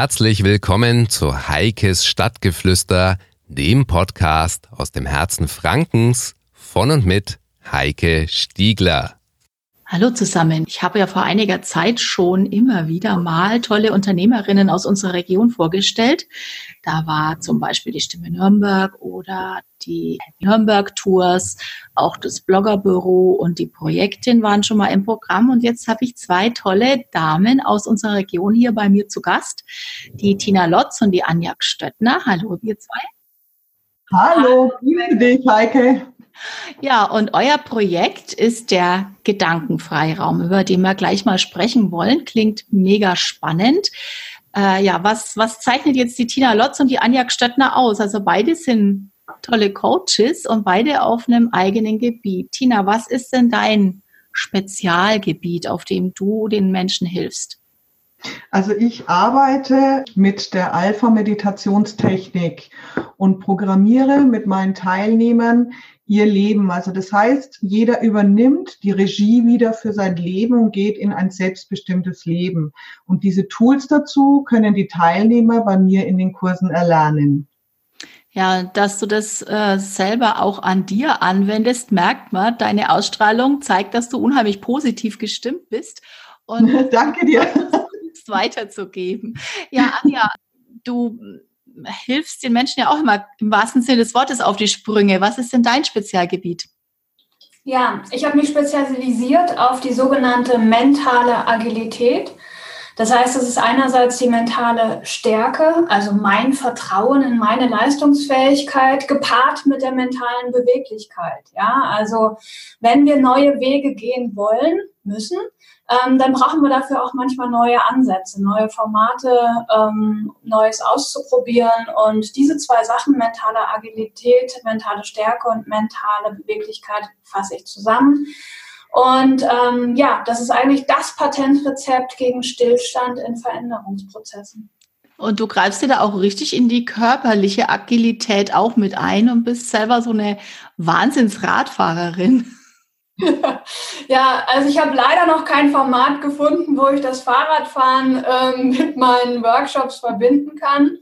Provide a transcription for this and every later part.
Herzlich willkommen zu Heikes Stadtgeflüster, dem Podcast aus dem Herzen Frankens von und mit Heike Stiegler. Hallo zusammen. Ich habe ja vor einiger Zeit schon immer wieder mal tolle Unternehmerinnen aus unserer Region vorgestellt. Da war zum Beispiel die Stimme Nürnberg oder die Nürnberg Tours, auch das Bloggerbüro und die Projektin waren schon mal im Programm. Und jetzt habe ich zwei tolle Damen aus unserer Region hier bei mir zu Gast. Die Tina Lotz und die Anja Stöttner. Hallo, ihr zwei. Hallo, grüße dich, Heike. Ja, und euer Projekt ist der Gedankenfreiraum, über den wir gleich mal sprechen wollen. Klingt mega spannend. Äh, ja, was, was zeichnet jetzt die Tina Lotz und die Anja Stöttner aus? Also beide sind tolle Coaches und beide auf einem eigenen Gebiet. Tina, was ist denn dein Spezialgebiet, auf dem du den Menschen hilfst? Also ich arbeite mit der Alpha-Meditationstechnik und programmiere mit meinen Teilnehmern ihr Leben. Also das heißt, jeder übernimmt die Regie wieder für sein Leben und geht in ein selbstbestimmtes Leben. Und diese Tools dazu können die Teilnehmer bei mir in den Kursen erlernen. Ja, dass du das äh, selber auch an dir anwendest, merkt man. Deine Ausstrahlung zeigt, dass du unheimlich positiv gestimmt bist. Und Danke dir. weiterzugeben. Ja, Anja, du hilfst den Menschen ja auch immer im wahrsten Sinne des Wortes auf die Sprünge. Was ist denn dein Spezialgebiet? Ja, ich habe mich spezialisiert auf die sogenannte mentale Agilität. Das heißt, es ist einerseits die mentale Stärke, also mein Vertrauen in meine Leistungsfähigkeit, gepaart mit der mentalen Beweglichkeit. Ja, also wenn wir neue Wege gehen wollen, müssen, ähm, dann brauchen wir dafür auch manchmal neue Ansätze, neue Formate, ähm, Neues auszuprobieren. Und diese zwei Sachen, mentale Agilität, mentale Stärke und mentale Beweglichkeit, fasse ich zusammen. Und ähm, ja, das ist eigentlich das Patentrezept gegen Stillstand in Veränderungsprozessen. Und du greifst dir da auch richtig in die körperliche Agilität auch mit ein und bist selber so eine Wahnsinnsradfahrerin. Ja, also ich habe leider noch kein Format gefunden, wo ich das Fahrradfahren ähm, mit meinen Workshops verbinden kann.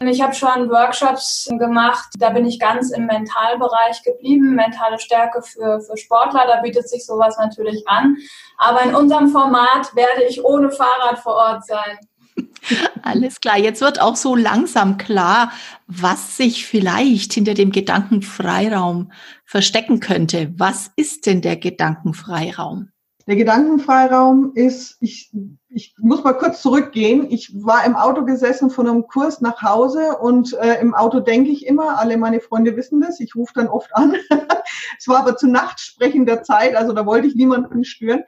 Ich habe schon Workshops gemacht, da bin ich ganz im Mentalbereich geblieben, mentale Stärke für, für Sportler, da bietet sich sowas natürlich an. Aber in unserem Format werde ich ohne Fahrrad vor Ort sein. Alles klar. Jetzt wird auch so langsam klar, was sich vielleicht hinter dem Gedankenfreiraum verstecken könnte. Was ist denn der Gedankenfreiraum? Der Gedankenfreiraum ist, ich, ich muss mal kurz zurückgehen. Ich war im Auto gesessen von einem Kurs nach Hause und äh, im Auto denke ich immer, alle meine Freunde wissen das, ich rufe dann oft an. es war aber zu nachtsprechender Zeit, also da wollte ich niemanden stören.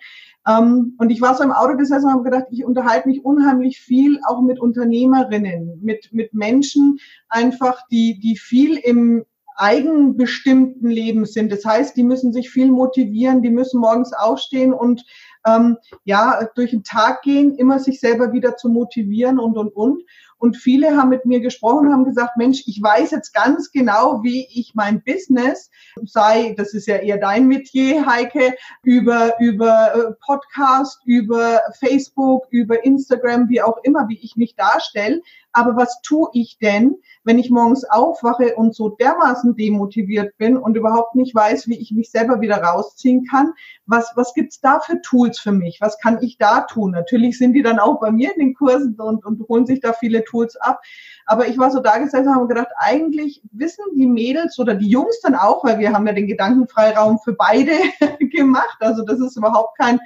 Ähm, und ich war so im Auto gesessen und habe gedacht, ich unterhalte mich unheimlich viel auch mit Unternehmerinnen, mit, mit Menschen einfach, die, die viel im eigenbestimmten Leben sind. Das heißt, die müssen sich viel motivieren, die müssen morgens aufstehen und ähm, ja, durch den Tag gehen, immer sich selber wieder zu motivieren und, und, und. Und viele haben mit mir gesprochen, haben gesagt, Mensch, ich weiß jetzt ganz genau, wie ich mein Business, sei, das ist ja eher dein Metier, Heike, über, über äh, Podcast, über Facebook, über Instagram, wie auch immer, wie ich mich darstelle. Aber was tue ich denn, wenn ich morgens aufwache und so dermaßen demotiviert bin und überhaupt nicht weiß, wie ich mich selber wieder rausziehen kann? Was, was gibt's da für Tools für mich? Was kann ich da tun? Natürlich sind die dann auch bei mir in den Kursen und, und holen sich da viele Tools ab. Aber ich war so da gesessen und habe gedacht, eigentlich wissen die Mädels oder die Jungs dann auch, weil wir haben ja den Gedankenfreiraum für beide gemacht. Also das ist überhaupt kein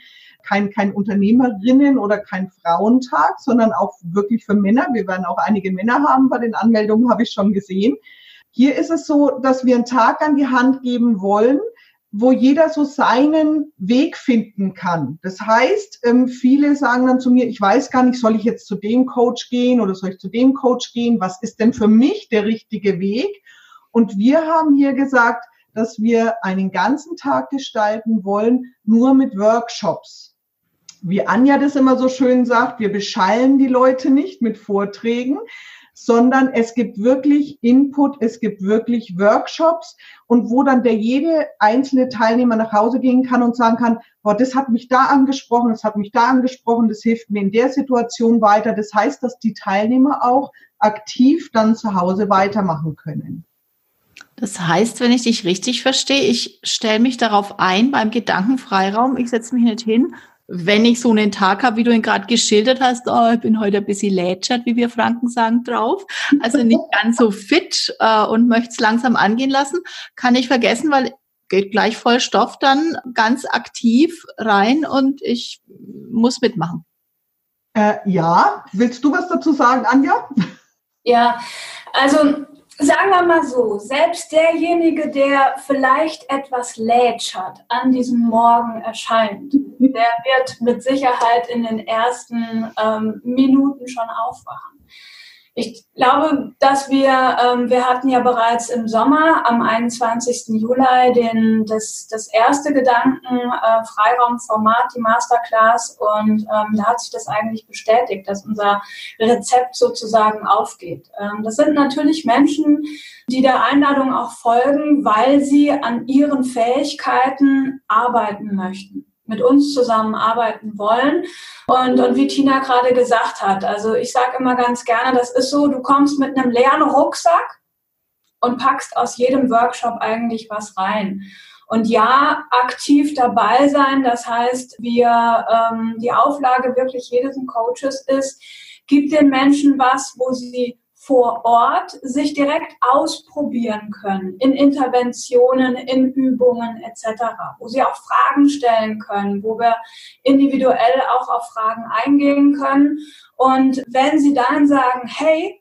kein, kein Unternehmerinnen oder kein Frauentag, sondern auch wirklich für Männer. Wir werden auch einige Männer haben, bei den Anmeldungen habe ich schon gesehen. Hier ist es so, dass wir einen Tag an die Hand geben wollen, wo jeder so seinen Weg finden kann. Das heißt, ähm, viele sagen dann zu mir, ich weiß gar nicht, soll ich jetzt zu dem Coach gehen oder soll ich zu dem Coach gehen? Was ist denn für mich der richtige Weg? Und wir haben hier gesagt, dass wir einen ganzen Tag gestalten wollen, nur mit Workshops. Wie Anja das immer so schön sagt, wir beschallen die Leute nicht mit Vorträgen, sondern es gibt wirklich Input, es gibt wirklich Workshops und wo dann der jede einzelne Teilnehmer nach Hause gehen kann und sagen kann, boah, das hat mich da angesprochen, das hat mich da angesprochen, das hilft mir in der Situation weiter. Das heißt, dass die Teilnehmer auch aktiv dann zu Hause weitermachen können. Das heißt, wenn ich dich richtig verstehe, ich stelle mich darauf ein beim Gedankenfreiraum, ich setze mich nicht hin, wenn ich so einen Tag habe, wie du ihn gerade geschildert hast, oh, ich bin heute ein bisschen lätschert, wie wir Franken sagen, drauf, also nicht ganz so fit äh, und möchte es langsam angehen lassen, kann ich vergessen, weil geht gleich voll Stoff dann ganz aktiv rein und ich muss mitmachen. Äh, ja, willst du was dazu sagen, Anja? Ja, also sagen wir mal so, selbst derjenige, der vielleicht etwas lätschert an diesem Morgen erscheint, der wird mit Sicherheit in den ersten ähm, Minuten schon aufwachen. Ich glaube, dass wir, ähm, wir hatten ja bereits im Sommer am 21. Juli den, das, das erste Gedanken-Freiraumformat, äh, die Masterclass, und ähm, da hat sich das eigentlich bestätigt, dass unser Rezept sozusagen aufgeht. Ähm, das sind natürlich Menschen, die der Einladung auch folgen, weil sie an ihren Fähigkeiten arbeiten möchten mit uns zusammenarbeiten wollen. Und, und wie Tina gerade gesagt hat, also ich sage immer ganz gerne, das ist so, du kommst mit einem leeren Rucksack und packst aus jedem Workshop eigentlich was rein. Und ja, aktiv dabei sein, das heißt, wir ähm, die Auflage wirklich jedes Coaches ist, gibt den Menschen was, wo sie vor Ort sich direkt ausprobieren können in Interventionen, in Übungen etc., wo sie auch Fragen stellen können, wo wir individuell auch auf Fragen eingehen können. Und wenn sie dann sagen, hey,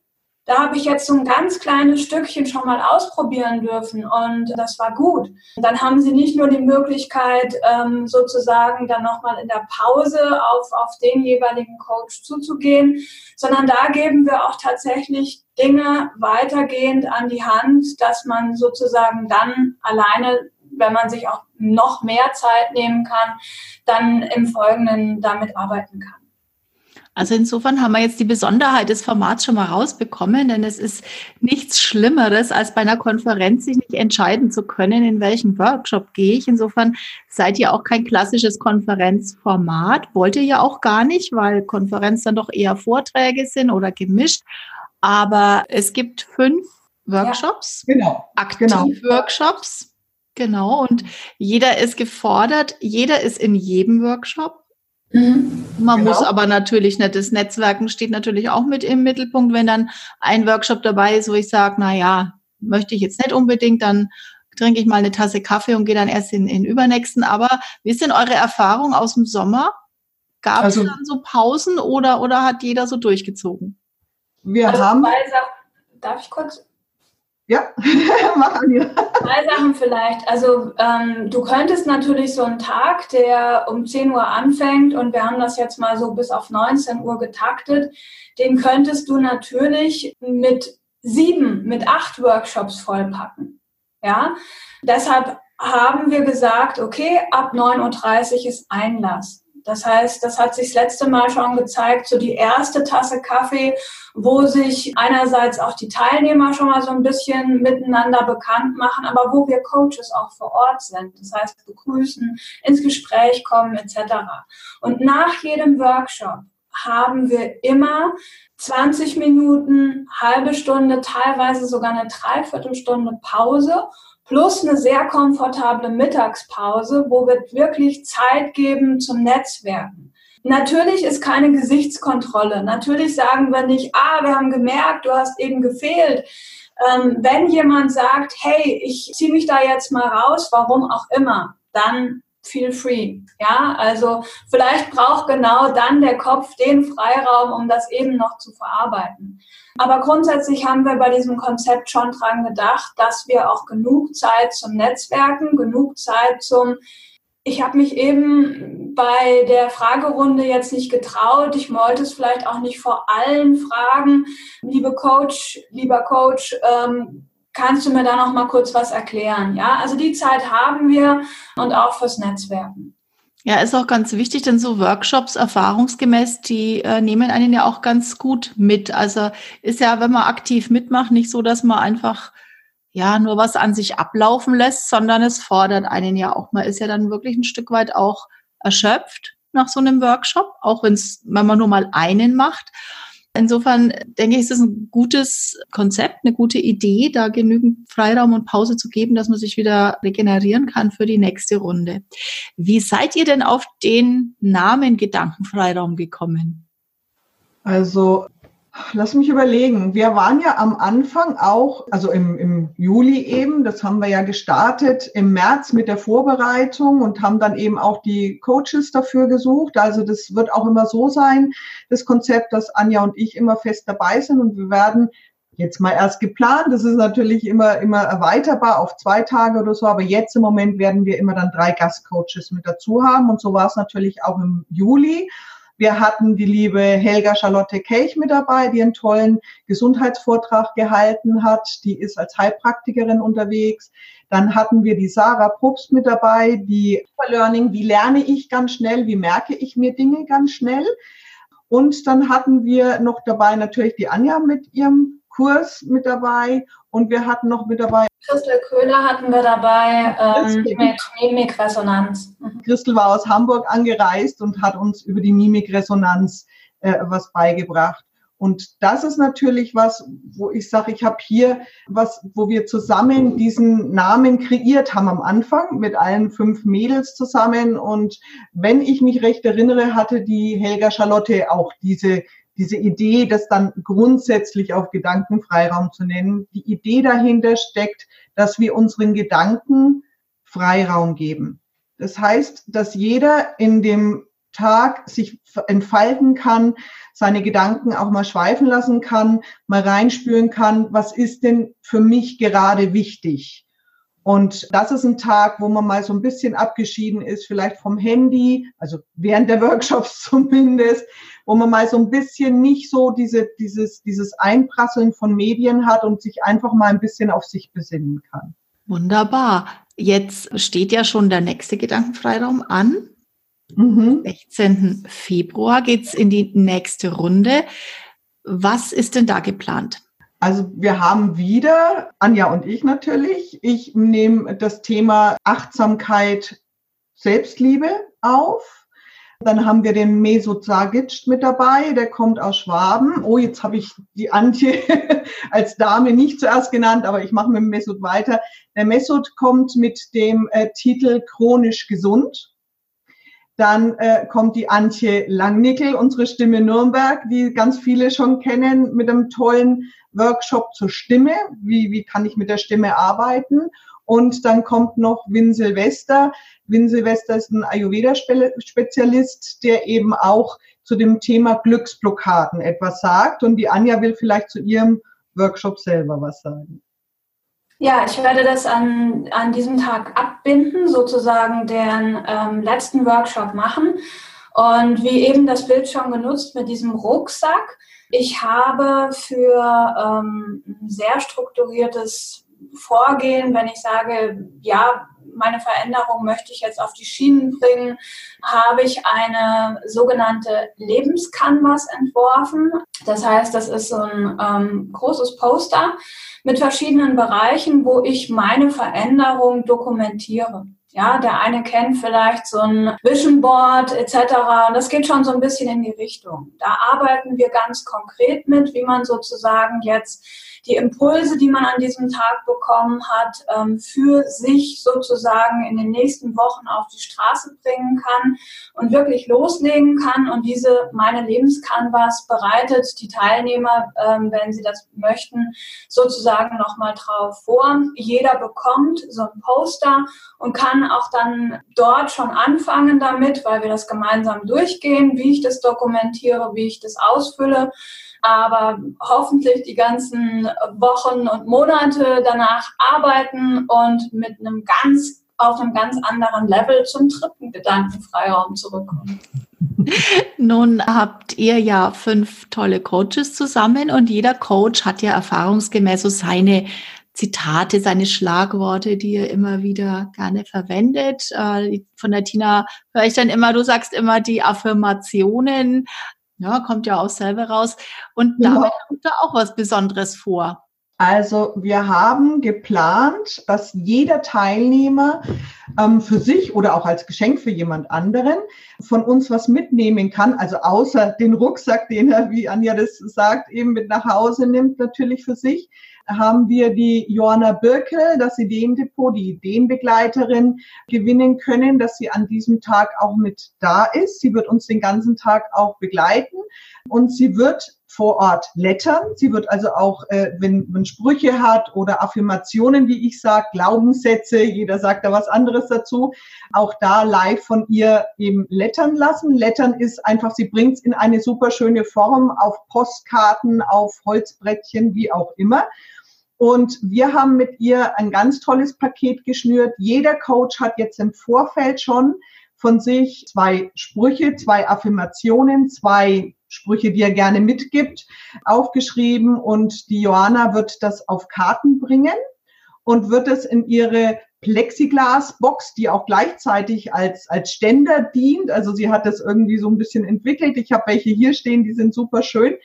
da habe ich jetzt so ein ganz kleines Stückchen schon mal ausprobieren dürfen und das war gut. Dann haben Sie nicht nur die Möglichkeit, ähm, sozusagen dann nochmal in der Pause auf, auf den jeweiligen Coach zuzugehen, sondern da geben wir auch tatsächlich Dinge weitergehend an die Hand, dass man sozusagen dann alleine wenn man sich auch noch mehr Zeit nehmen kann, dann im Folgenden damit arbeiten kann. Also insofern haben wir jetzt die Besonderheit des Formats schon mal rausbekommen, denn es ist nichts Schlimmeres, als bei einer Konferenz sich nicht entscheiden zu können, in welchen Workshop gehe ich. Insofern seid ihr auch kein klassisches Konferenzformat. Wollt ihr ja auch gar nicht, weil Konferenz dann doch eher Vorträge sind oder gemischt. Aber es gibt fünf Workshops. Ja, genau. Aktiv-Workshops. Genau. Und jeder ist gefordert. Jeder ist in jedem Workshop. Mhm. Man genau. muss aber natürlich nicht, das Netzwerken steht natürlich auch mit im Mittelpunkt. Wenn dann ein Workshop dabei ist, wo ich sage, na ja, möchte ich jetzt nicht unbedingt, dann trinke ich mal eine Tasse Kaffee und gehe dann erst in den übernächsten. Aber wie ist denn eure Erfahrung aus dem Sommer? Gab es also, dann so Pausen oder, oder hat jeder so durchgezogen? Wir also haben. Darf ich kurz? Ja, mach an dir. Zwei Sachen vielleicht. Also ähm, du könntest natürlich so einen Tag, der um 10 Uhr anfängt und wir haben das jetzt mal so bis auf 19 Uhr getaktet, den könntest du natürlich mit sieben, mit acht Workshops vollpacken. Ja, deshalb haben wir gesagt, okay, ab 9.30 Uhr ist Einlass. Das heißt, das hat sich das letzte Mal schon gezeigt, so die erste Tasse Kaffee, wo sich einerseits auch die Teilnehmer schon mal so ein bisschen miteinander bekannt machen, aber wo wir Coaches auch vor Ort sind. Das heißt, begrüßen, ins Gespräch kommen etc. Und nach jedem Workshop haben wir immer 20 Minuten, halbe Stunde, teilweise sogar eine Dreiviertelstunde Pause plus eine sehr komfortable Mittagspause, wo wir wirklich Zeit geben zum Netzwerken. Natürlich ist keine Gesichtskontrolle. Natürlich sagen wir nicht, ah, wir haben gemerkt, du hast eben gefehlt. Ähm, wenn jemand sagt, hey, ich ziehe mich da jetzt mal raus, warum auch immer, dann feel free. Ja, also vielleicht braucht genau dann der Kopf den Freiraum, um das eben noch zu verarbeiten. Aber grundsätzlich haben wir bei diesem Konzept schon dran gedacht, dass wir auch genug Zeit zum Netzwerken, genug Zeit zum ich habe mich eben bei der Fragerunde jetzt nicht getraut. Ich wollte es vielleicht auch nicht vor allen fragen. Liebe Coach, lieber Coach, ähm, kannst du mir da noch mal kurz was erklären? Ja, also die Zeit haben wir und auch fürs Netzwerken. Ja, ist auch ganz wichtig, denn so Workshops erfahrungsgemäß, die äh, nehmen einen ja auch ganz gut mit. Also ist ja, wenn man aktiv mitmacht, nicht so, dass man einfach ja nur was an sich ablaufen lässt, sondern es fordert einen ja auch. Man ist ja dann wirklich ein Stück weit auch erschöpft nach so einem Workshop, auch wenn es, wenn man nur mal einen macht. Insofern denke ich, ist es ein gutes Konzept, eine gute Idee, da genügend Freiraum und Pause zu geben, dass man sich wieder regenerieren kann für die nächste Runde. Wie seid ihr denn auf den Namen Gedankenfreiraum gekommen? Also Lass mich überlegen. Wir waren ja am Anfang auch, also im, im Juli eben, das haben wir ja gestartet, im März mit der Vorbereitung und haben dann eben auch die Coaches dafür gesucht. Also das wird auch immer so sein, das Konzept, dass Anja und ich immer fest dabei sind und wir werden jetzt mal erst geplant. Das ist natürlich immer, immer erweiterbar auf zwei Tage oder so, aber jetzt im Moment werden wir immer dann drei Gastcoaches mit dazu haben und so war es natürlich auch im Juli. Wir hatten die liebe Helga Charlotte Kelch mit dabei, die einen tollen Gesundheitsvortrag gehalten hat. Die ist als Heilpraktikerin unterwegs. Dann hatten wir die Sarah Probst mit dabei, die Learning, wie lerne ich ganz schnell, wie merke ich mir Dinge ganz schnell. Und dann hatten wir noch dabei natürlich die Anja mit ihrem Kurs mit dabei und wir hatten noch mit dabei. Christel Köhler hatten wir dabei ähm, mit Mimikresonanz. Mhm. Christel war aus Hamburg angereist und hat uns über die Mimikresonanz äh, was beigebracht. Und das ist natürlich was, wo ich sage, ich habe hier was, wo wir zusammen diesen Namen kreiert haben am Anfang mit allen fünf Mädels zusammen. Und wenn ich mich recht erinnere, hatte die Helga Charlotte auch diese diese Idee, das dann grundsätzlich auf Gedankenfreiraum zu nennen. Die Idee dahinter steckt, dass wir unseren Gedanken Freiraum geben. Das heißt, dass jeder in dem Tag sich entfalten kann, seine Gedanken auch mal schweifen lassen kann, mal reinspüren kann, was ist denn für mich gerade wichtig? Und das ist ein Tag, wo man mal so ein bisschen abgeschieden ist, vielleicht vom Handy, also während der Workshops zumindest, wo man mal so ein bisschen nicht so diese, dieses, dieses Einprasseln von Medien hat und sich einfach mal ein bisschen auf sich besinnen kann. Wunderbar. Jetzt steht ja schon der nächste Gedankenfreiraum an. Mhm. 16. Februar geht's in die nächste Runde. Was ist denn da geplant? Also wir haben wieder, Anja und ich natürlich, ich nehme das Thema Achtsamkeit, Selbstliebe auf. Dann haben wir den Mesut Sagic mit dabei, der kommt aus Schwaben. Oh, jetzt habe ich die Antje als Dame nicht zuerst genannt, aber ich mache mit dem Mesut weiter. Der Mesut kommt mit dem äh, Titel Chronisch gesund. Dann äh, kommt die Antje Langnickel, unsere Stimme Nürnberg, die ganz viele schon kennen, mit einem tollen Workshop zur Stimme. Wie, wie kann ich mit der Stimme arbeiten? Und dann kommt noch Win Silvester. Win Silvester ist ein Ayurveda-Spezialist, der eben auch zu dem Thema Glücksblockaden etwas sagt. Und die Anja will vielleicht zu ihrem Workshop selber was sagen. Ja, ich werde das an, an diesem Tag abbinden, sozusagen den ähm, letzten Workshop machen. Und wie eben das Bild schon genutzt mit diesem Rucksack. Ich habe für ähm, ein sehr strukturiertes vorgehen, wenn ich sage, ja, meine Veränderung möchte ich jetzt auf die Schienen bringen, habe ich eine sogenannte Lebenscanvas entworfen. Das heißt, das ist so ein ähm, großes Poster mit verschiedenen Bereichen, wo ich meine Veränderung dokumentiere. Ja, der eine kennt vielleicht so ein Vision Board etc. Das geht schon so ein bisschen in die Richtung. Da arbeiten wir ganz konkret mit, wie man sozusagen jetzt die Impulse, die man an diesem Tag bekommen hat, ähm, für sich sozusagen in den nächsten Wochen auf die Straße bringen kann und wirklich loslegen kann. Und diese meine Lebenscanvas bereitet die Teilnehmer, ähm, wenn sie das möchten, sozusagen nochmal drauf vor. Jeder bekommt so ein Poster und kann auch dann dort schon anfangen damit, weil wir das gemeinsam durchgehen, wie ich das dokumentiere, wie ich das ausfülle aber hoffentlich die ganzen Wochen und Monate danach arbeiten und mit einem ganz auf einem ganz anderen Level zum dritten Gedankenfreiraum zurückkommen. Nun habt ihr ja fünf tolle Coaches zusammen und jeder Coach hat ja erfahrungsgemäß so seine Zitate, seine Schlagworte, die er immer wieder gerne verwendet. Äh, von der Tina höre ich dann immer, du sagst immer die Affirmationen. Ja, kommt ja auch selber raus. Und ja. damit kommt da auch was Besonderes vor. Also wir haben geplant, dass jeder Teilnehmer ähm, für sich oder auch als Geschenk für jemand anderen von uns was mitnehmen kann. Also außer den Rucksack, den er, wie Anja das sagt, eben mit nach Hause nimmt, natürlich für sich, haben wir die Joanna Birkel, das Ideendepot, die Ideenbegleiterin, gewinnen können, dass sie an diesem Tag auch mit da ist. Sie wird uns den ganzen Tag auch begleiten und sie wird vor Ort lettern. Sie wird also auch, äh, wenn, wenn Sprüche hat oder Affirmationen, wie ich sage, Glaubenssätze, jeder sagt da was anderes dazu, auch da live von ihr eben lettern lassen. Lettern ist einfach, sie bringt es in eine super schöne Form auf Postkarten, auf Holzbrettchen, wie auch immer. Und wir haben mit ihr ein ganz tolles Paket geschnürt. Jeder Coach hat jetzt im Vorfeld schon von sich zwei Sprüche, zwei Affirmationen, zwei Sprüche, die er gerne mitgibt, aufgeschrieben und die Johanna wird das auf Karten bringen und wird es in ihre Plexiglasbox, die auch gleichzeitig als, als Ständer dient. Also sie hat das irgendwie so ein bisschen entwickelt. Ich habe welche hier stehen, die sind super schön.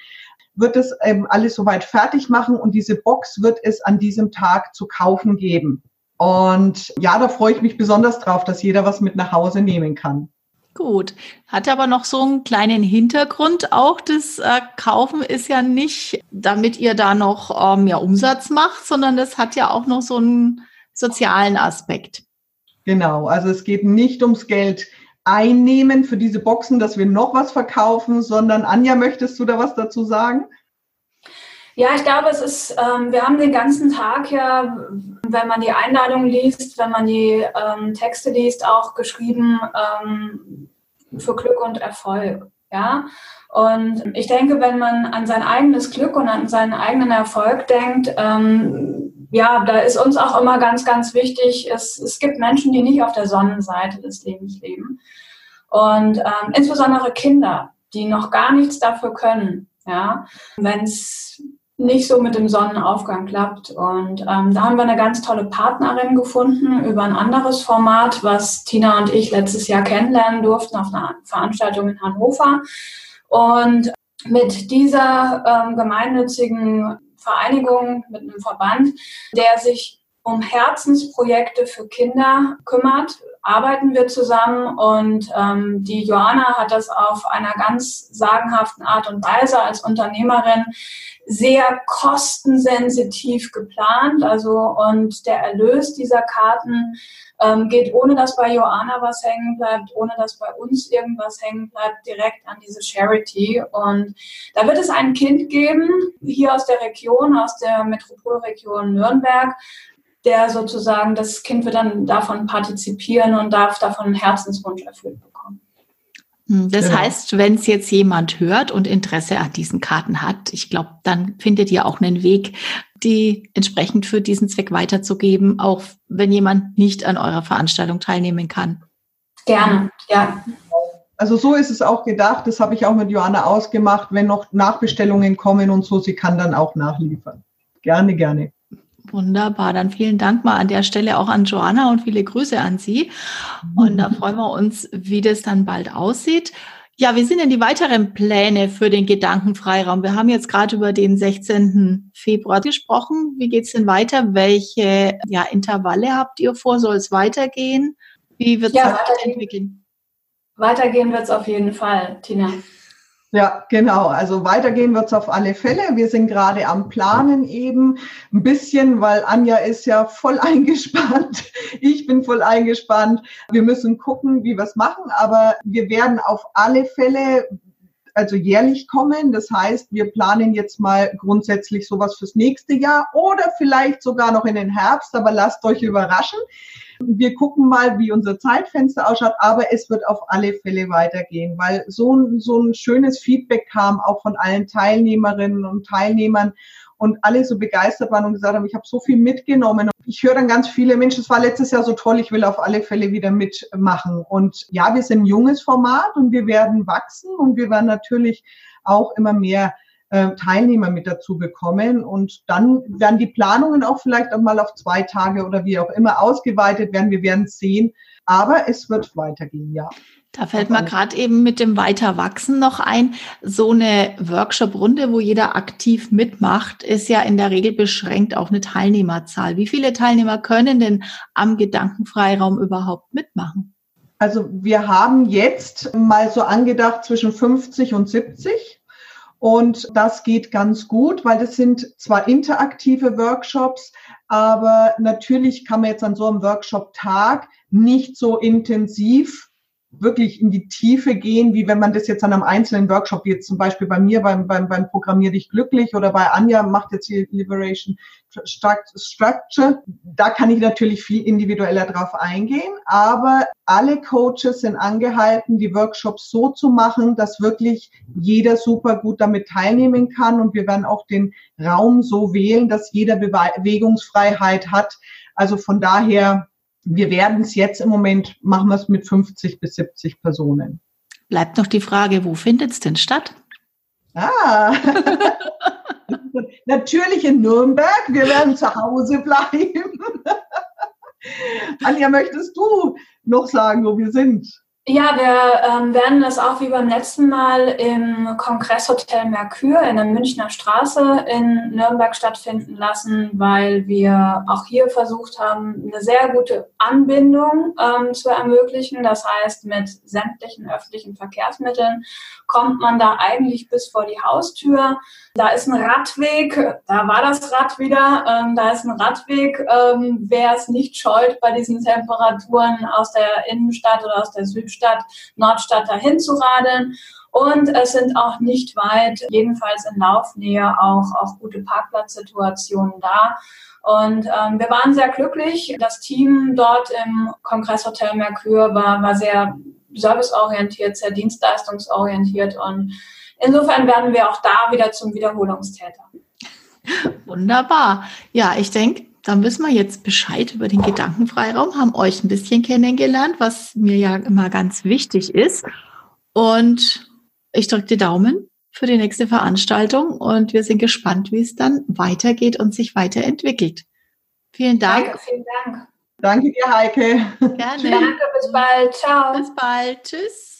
Wird es ähm, alles soweit fertig machen und diese Box wird es an diesem Tag zu kaufen geben. Und ja, da freue ich mich besonders drauf, dass jeder was mit nach Hause nehmen kann. Gut. Hat aber noch so einen kleinen Hintergrund auch. Das äh, Kaufen ist ja nicht, damit ihr da noch ähm, ja, Umsatz macht, sondern das hat ja auch noch so einen sozialen Aspekt. Genau. Also es geht nicht ums Geld einnehmen für diese Boxen, dass wir noch was verkaufen, sondern Anja, möchtest du da was dazu sagen? Ja, ich glaube, es ist, ähm, wir haben den ganzen Tag ja, wenn man die Einladung liest, wenn man die ähm, Texte liest, auch geschrieben ähm, für Glück und Erfolg. Ja, und ich denke, wenn man an sein eigenes Glück und an seinen eigenen Erfolg denkt, ähm, ja, da ist uns auch immer ganz, ganz wichtig, es, es gibt Menschen, die nicht auf der Sonnenseite des Lebens leben. Und ähm, insbesondere Kinder, die noch gar nichts dafür können. Ja, wenn es nicht so mit dem Sonnenaufgang klappt. Und ähm, da haben wir eine ganz tolle Partnerin gefunden über ein anderes Format, was Tina und ich letztes Jahr kennenlernen durften auf einer Veranstaltung in Hannover. Und mit dieser ähm, gemeinnützigen Vereinigung, mit einem Verband, der sich um Herzensprojekte für Kinder kümmert, arbeiten wir zusammen und ähm, die Joanna hat das auf einer ganz sagenhaften Art und Weise als Unternehmerin sehr kostensensitiv geplant. Also und der Erlös dieser Karten ähm, geht, ohne dass bei Joanna was hängen bleibt, ohne dass bei uns irgendwas hängen bleibt, direkt an diese Charity. Und da wird es ein Kind geben, hier aus der Region, aus der Metropolregion Nürnberg, der sozusagen, das Kind wird dann davon partizipieren und darf davon einen Herzenswunsch erfüllt bekommen. Hm, das genau. heißt, wenn es jetzt jemand hört und Interesse an diesen Karten hat, ich glaube, dann findet ihr auch einen Weg, die entsprechend für diesen Zweck weiterzugeben, auch wenn jemand nicht an eurer Veranstaltung teilnehmen kann. Gerne, ja. Also so ist es auch gedacht. Das habe ich auch mit Johanna ausgemacht. Wenn noch Nachbestellungen kommen und so, sie kann dann auch nachliefern. Gerne, gerne. Wunderbar, dann vielen Dank mal an der Stelle auch an Joanna und viele Grüße an Sie. Und da freuen wir uns, wie das dann bald aussieht. Ja, wie sind denn die weiteren Pläne für den Gedankenfreiraum? Wir haben jetzt gerade über den 16. Februar gesprochen. Wie geht es denn weiter? Welche ja, Intervalle habt ihr vor? Soll es weitergehen? Wie wird es ja, weiterentwickeln? Weitergehen wird es auf jeden Fall, Tina. Ja, genau. Also weitergehen wird's auf alle Fälle. Wir sind gerade am Planen eben ein bisschen, weil Anja ist ja voll eingespannt. Ich bin voll eingespannt. Wir müssen gucken, wie wir's machen. Aber wir werden auf alle Fälle also jährlich kommen. Das heißt, wir planen jetzt mal grundsätzlich sowas fürs nächste Jahr oder vielleicht sogar noch in den Herbst, aber lasst euch überraschen. Wir gucken mal, wie unser Zeitfenster ausschaut, aber es wird auf alle Fälle weitergehen, weil so, so ein schönes Feedback kam auch von allen Teilnehmerinnen und Teilnehmern und alle so begeistert waren und gesagt haben, ich habe so viel mitgenommen. Ich höre dann ganz viele Menschen, es war letztes Jahr so toll, ich will auf alle Fälle wieder mitmachen. Und ja, wir sind ein junges Format und wir werden wachsen und wir werden natürlich auch immer mehr äh, Teilnehmer mit dazu bekommen. Und dann werden die Planungen auch vielleicht auch mal auf zwei Tage oder wie auch immer ausgeweitet werden. Wir werden sehen. Aber es wird weitergehen, ja. Da fällt mir gerade eben mit dem Weiterwachsen noch ein. So eine Workshop-Runde, wo jeder aktiv mitmacht, ist ja in der Regel beschränkt auf eine Teilnehmerzahl. Wie viele Teilnehmer können denn am Gedankenfreiraum überhaupt mitmachen? Also wir haben jetzt mal so angedacht zwischen 50 und 70. Und das geht ganz gut, weil das sind zwar interaktive Workshops, aber natürlich kann man jetzt an so einem Workshop-Tag nicht so intensiv wirklich in die Tiefe gehen, wie wenn man das jetzt an einem einzelnen Workshop, wie jetzt zum Beispiel bei mir beim, beim, beim Programmier dich glücklich oder bei Anja macht jetzt hier Liberation Structure. Da kann ich natürlich viel individueller drauf eingehen, aber alle Coaches sind angehalten, die Workshops so zu machen, dass wirklich jeder super gut damit teilnehmen kann und wir werden auch den Raum so wählen, dass jeder Bewegungsfreiheit hat. Also von daher wir werden es jetzt im Moment, machen wir es mit 50 bis 70 Personen. Bleibt noch die Frage, wo findet es denn statt? Ah, natürlich in Nürnberg. Wir werden zu Hause bleiben. Anja, möchtest du noch sagen, wo wir sind? Ja, wir ähm, werden das auch wie beim letzten Mal im Kongresshotel Mercure in der Münchner Straße in Nürnberg stattfinden lassen, weil wir auch hier versucht haben, eine sehr gute Anbindung ähm, zu ermöglichen. Das heißt, mit sämtlichen öffentlichen Verkehrsmitteln kommt man da eigentlich bis vor die Haustür. Da ist ein Radweg, da war das Rad wieder, ähm, da ist ein Radweg. Ähm, wer es nicht scheut, bei diesen Temperaturen aus der Innenstadt oder aus der Südstadt, Nordstadt dahin zu radeln. Und es sind auch nicht weit, jedenfalls in Laufnähe, auch, auch gute Parkplatzsituationen da. Und ähm, wir waren sehr glücklich. Das Team dort im Kongresshotel Mercure war, war sehr serviceorientiert, sehr dienstleistungsorientiert und insofern werden wir auch da wieder zum Wiederholungstäter. Wunderbar. Ja, ich denke, dann wissen wir jetzt Bescheid über den Gedankenfreiraum, haben euch ein bisschen kennengelernt, was mir ja immer ganz wichtig ist. Und ich drücke die Daumen für die nächste Veranstaltung und wir sind gespannt, wie es dann weitergeht und sich weiterentwickelt. Vielen Dank. Danke, vielen Dank. Danke dir, Heike. Gerne. Danke, bis bald. Ciao. Bis bald. Tschüss.